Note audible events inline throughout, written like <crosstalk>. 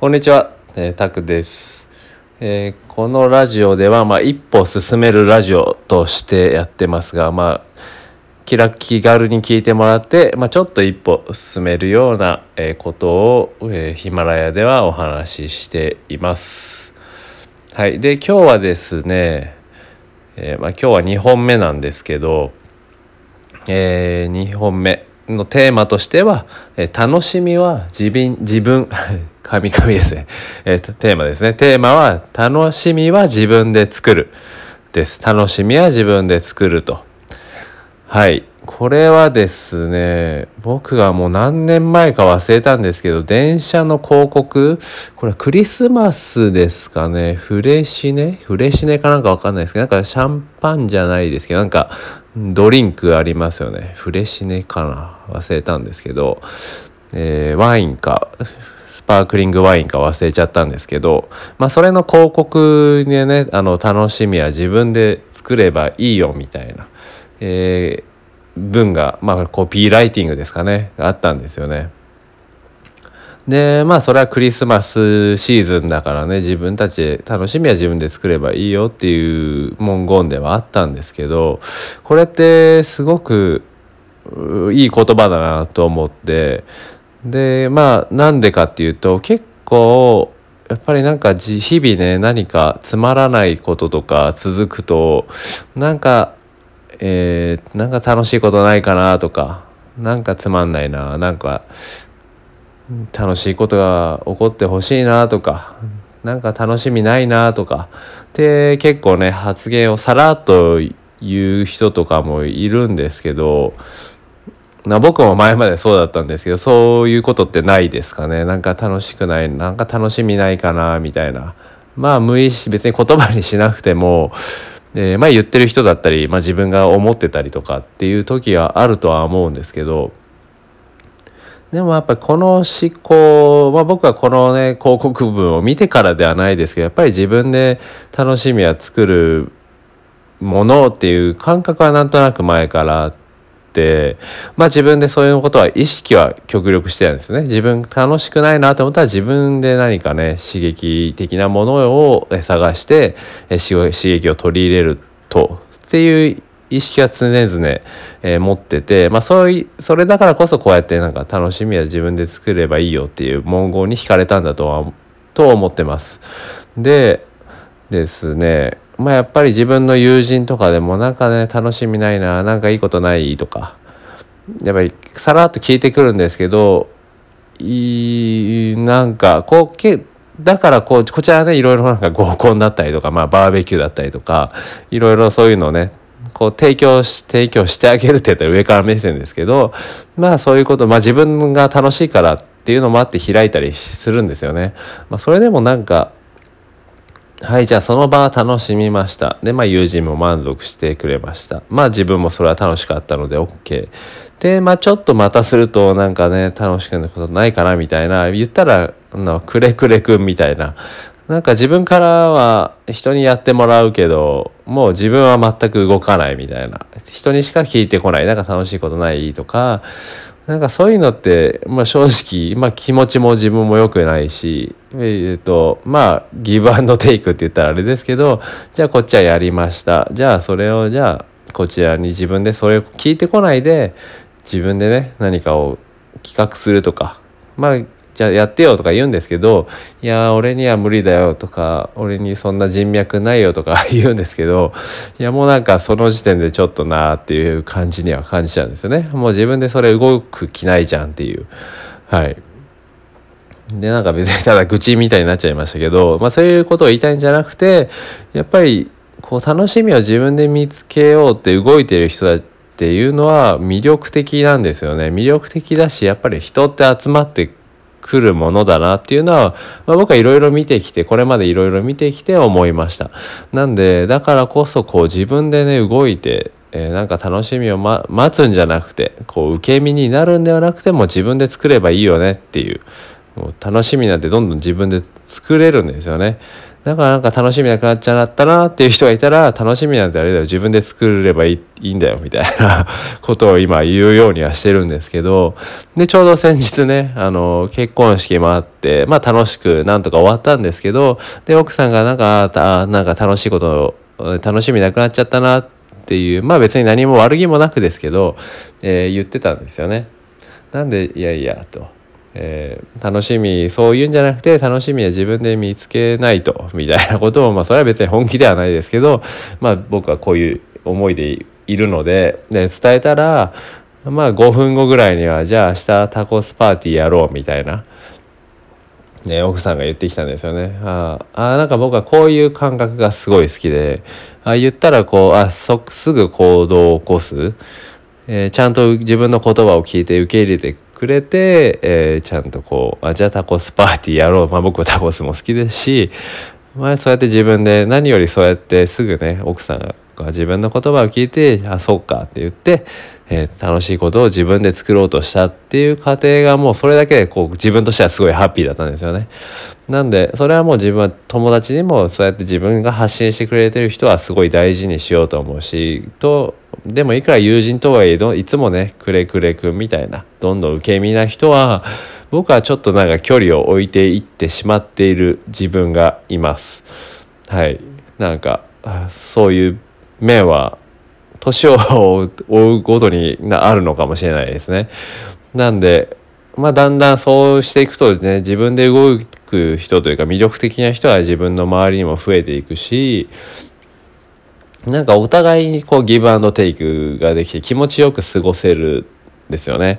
こんにちは、えー、タクです、えーこのラジオでは、まあ、一歩進めるラジオとしてやってますが、まあ、気楽気軽に聞いてもらって、まあ、ちょっと一歩進めるような、えことを、えーヒマラヤではお話ししています。はい、で今日はですね、えまあ、今日は2本目なんですけど、え2本目のテーマとしては「え楽しみは自分自分。<laughs> 神々ですね、えーテーマですね。テーマは「楽しみは自分で作る」です。楽しみは自分で作ると。はい。これはですね僕がもう何年前か忘れたんですけど電車の広告？これクリスマスですかね。フレシネ？フレシネかなんかわかんないですけどなんかシャンパンじゃないですけどなんかドリンクありますよね。フレシネかな？忘れたんですけど、えーワインか。パークリングワインか忘れちゃったんですけど、まあ、それの広告でねあの楽しみは自分で作ればいいよみたいな、えー文が、まあ、コピーライティングですかねあったんですよね。でまあそれはクリスマスシーズンだからね自分たちで楽しみは自分で作ればいいよっていう文言ではあったんですけどこれってすごくいい言葉だなと思ってでまあなんでかっていうと結構やっぱりなんか日々ね何かつまらないこととか続くとなんかえーなんか楽しいことないかなとかなんかつまんないななんか楽しいことが起こってほしいなとかなんか楽しみないなとかで結構ね発言をさらっと言う人とかもいるんですけどな僕も前までそうだったんですけどそういうことってないですかね。なんか楽しくないなんか楽しみないかなみたいな。まあ無意識別に言葉にしなくても、えーまあ言ってる人だったり、まあ、自分が思ってたりとかっていう時はあるとは思うんですけどでもやっぱりこの思考、まあ、僕はこのね広告文を見てからではないですけどやっぱり自分で楽しみは作るものっていう感覚はなんとなく前からあってまあ自分でそういうことは意識は極力してたんですね自分楽しくないなと思ったら自分で何かね刺激的なものを探して刺激を取り入れるとっていう意識は常々、えー持ってて、まあ、そういうそれだからこそこうやってなんか楽しみは自分で作ればいいよっていう文言に惹かれたんだとはと思ってます。でですねまあやっぱり自分の友人とかでもなんかね楽しみないななんかいいことないとかやっぱりさらっと聞いてくるんですけどいなんかこうけだからこうこちらねいろいろなんか合コンだったりとか、まあ、バーベキューだったりとかいろいろそういうのをねこう提供し提供してあげるって言ったら上から目線ですけどまあそういうことまあ自分が楽しいからっていうのもあって開いたりするんですよね。まあ、それでもなんかはいじゃあその場は楽しみました。でまあ友人も満足してくれました。まあ自分もそれは楽しかったので OK でまあちょっとまたするとなんかね楽しくなことないかなみたいな言ったらのくれくれくんみたいな。なんか自分からは人にやってもらうけどもう自分は全く動かないみたいな。人にしか聞いてこない。なんか楽しいことないとかなんかそういうのって、まあ、正直、まあ、気持ちも自分も良くないし、えっとまあギブアンドテイクって言ったらあれですけどじゃあこっちはやりました。じゃあそれをじゃあこちらに自分でそれを聞いてこないで自分でね何かを企画するとかまあじゃあやってよとか言うんですけどいや俺には無理だよとか俺にそんな人脈ないよとか <laughs> 言うんですけどいやもうなんかその時点でちょっとなーっていう感じには感じちゃうんですよね。もう自分でそれ動く気ないじゃんっていう。はい。でなんか別にただ愚痴みたいになっちゃいましたけど、まあ、そういうことを言いたいんじゃなくてやっぱりこう楽しみを自分で見つけようって動いてる人だっていうのは魅力的なんですよね。魅力的だしやっぱり人って集まってくるものだなっていうのは、まあ、僕はいろいろ見てきてこれまでいろいろ見てきて思いました。なんでだからこそこう自分でね動いてえーなんか楽しみを、ま、待つんじゃなくてこう受け身になるんではなくても自分で作ればいいよねっていう。もう楽しみなんてどんどん自分で作れるんですよね。だからなんか楽しみなくなっちゃったなっていう人がいたら楽しみなんてあれだよ自分で作ればいいんだよみたいな <laughs> ことを今言うようにはしてるんですけどでちょうど先日ねあの結婚式もあってまあ楽しくなんとか終わったんですけどで奥さんがなんかあなんか楽しいこと楽しみなくなっちゃったなっていうまあ別に何も悪気もなくですけど、えー、言ってたんですよね。なんでいやいやと。えー、楽しみそういうんじゃなくて楽しみは自分で見つけないとみたいなことをまあそれは別に本気ではないですけど <laughs> まあ僕はこういう思いでいるのでで伝えたらまあ5分後ぐらいにはじゃあ明日タコスパーティーやろうみたいな、ね、奥さんが言ってきたんですよね。ああなんか僕はこういう感覚がすごい好きであ言ったらこうあそすぐ行動を起こす、えー、ちゃんと自分の言葉を聞いて受け入れてくれて、えー、ちゃんとこうあじゃあタコスパーティーやろう、まあ、僕はタコスも好きですし、まあ、そうやって自分で何よりそうやってすぐね奥さんが自分の言葉を聞いてあそうかって言って、えー、楽しいことを自分で作ろうとしたっていう過程がもうそれだけでこう自分としてはすごいハッピーだったんですよね。なんでそれはもう自分は友達にもそうやって自分が発信してくれてる人はすごい大事にしようと思うしとでもいくら友人とはいえどいつもねくれくれくんみたいなどんどん受け身な人は <laughs> 僕はちょっとなんか距離を置いていってしまっている自分がいます。はいなんかそういう面は年を追うごとにあるのかもしれないですね。なんでまあだんだんそうしていくとね自分で動く人というか魅力的な人は自分の周りにも増えていくしなんかお互いにこうギブアンドテイクができて気持ちよく過ごせるですよね。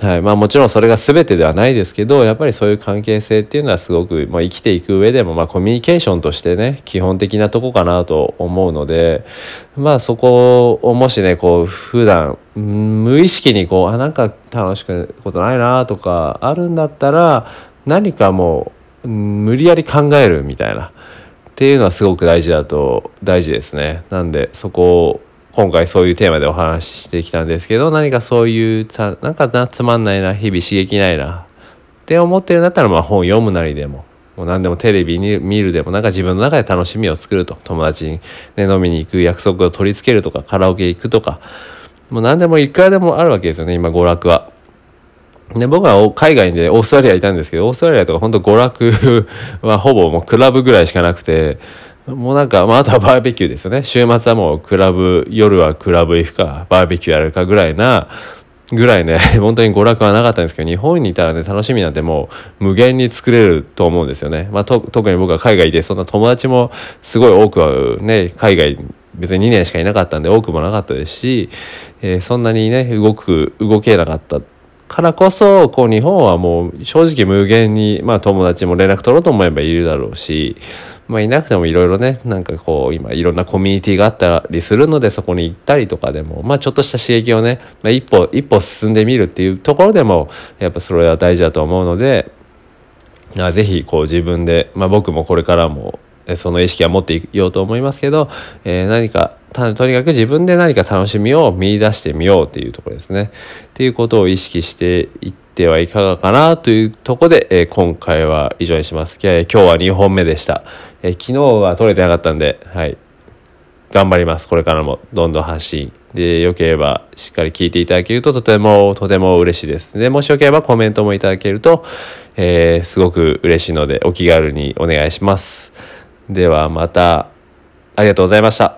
はいまあ、もちろんそれが全てではないですけどやっぱりそういう関係性っていうのはすごく、まあ、生きていく上でも、まあ、コミュニケーションとしてね基本的なとこかなと思うのでまあそこをもしねこう普段無意識にこうあなんか楽しくことないなとかあるんだったら何かもう無理やり考えるみたいなっていうのはすごく大事だと大事ですね。なんでそこを今回そういうテーマでお話ししてきたんですけど何かそういうなんかつまんないな日々刺激ないなって思ってるんだったらまあ本読むなりでももう何でもテレビに見るでもなんか自分の中で楽しみを作ると友達に、ね、飲みに行く約束を取り付けるとかカラオケ行くとかもう何でもいくらでもあるわけですよね今娯楽は。で僕は海外でオーストラリアいたんですけどオーストラリアとか本当娯楽 <laughs> はほぼもうクラブぐらいしかなくてもうなんか、まあ、あとはバーベキューですよね。週末はもうクラブ、夜はクラブ行くか、バーベキューやるかぐらいな、ぐらいね、<laughs> 本当に娯楽はなかったんですけど、日本にいたらね、楽しみなんてもう無限に作れると思うんですよね。まあ、特に僕は海外で、そんな友達もすごい多くはね、海外、別に2年しかいなかったんで多くもなかったですし、えー、そんなにね、動く、動けなかったからこそ、こう日本はもう正直無限に、まあ友達も連絡取ろうと思えばいるだろうし、まあ、いなくてもいろいろねなんかこう今いろんなコミュニティがあったりするのでそこに行ったりとかでも、まあ、ちょっとした刺激をね、まあ、一歩一歩進んでみるっていうところでもやっぱそれは大事だと思うので是非こう自分で、まあ、僕もこれからもその意識は持っていようと思いますけど、えー、何かとにかく自分で何か楽しみを見出してみようっていうところですね。っていうことを意識していってはいかがかなというところで、えー、今回は以上にします。今日は2本目でした。えー、昨日は撮れてなかったんで、はい。頑張ります。これからもどんどん発信。で、よければしっかり聞いていただけるととてもとても嬉しいです。で、もしよければコメントもいただけると、えー、すごく嬉しいのでお気軽にお願いします。ではまたありがとうございました。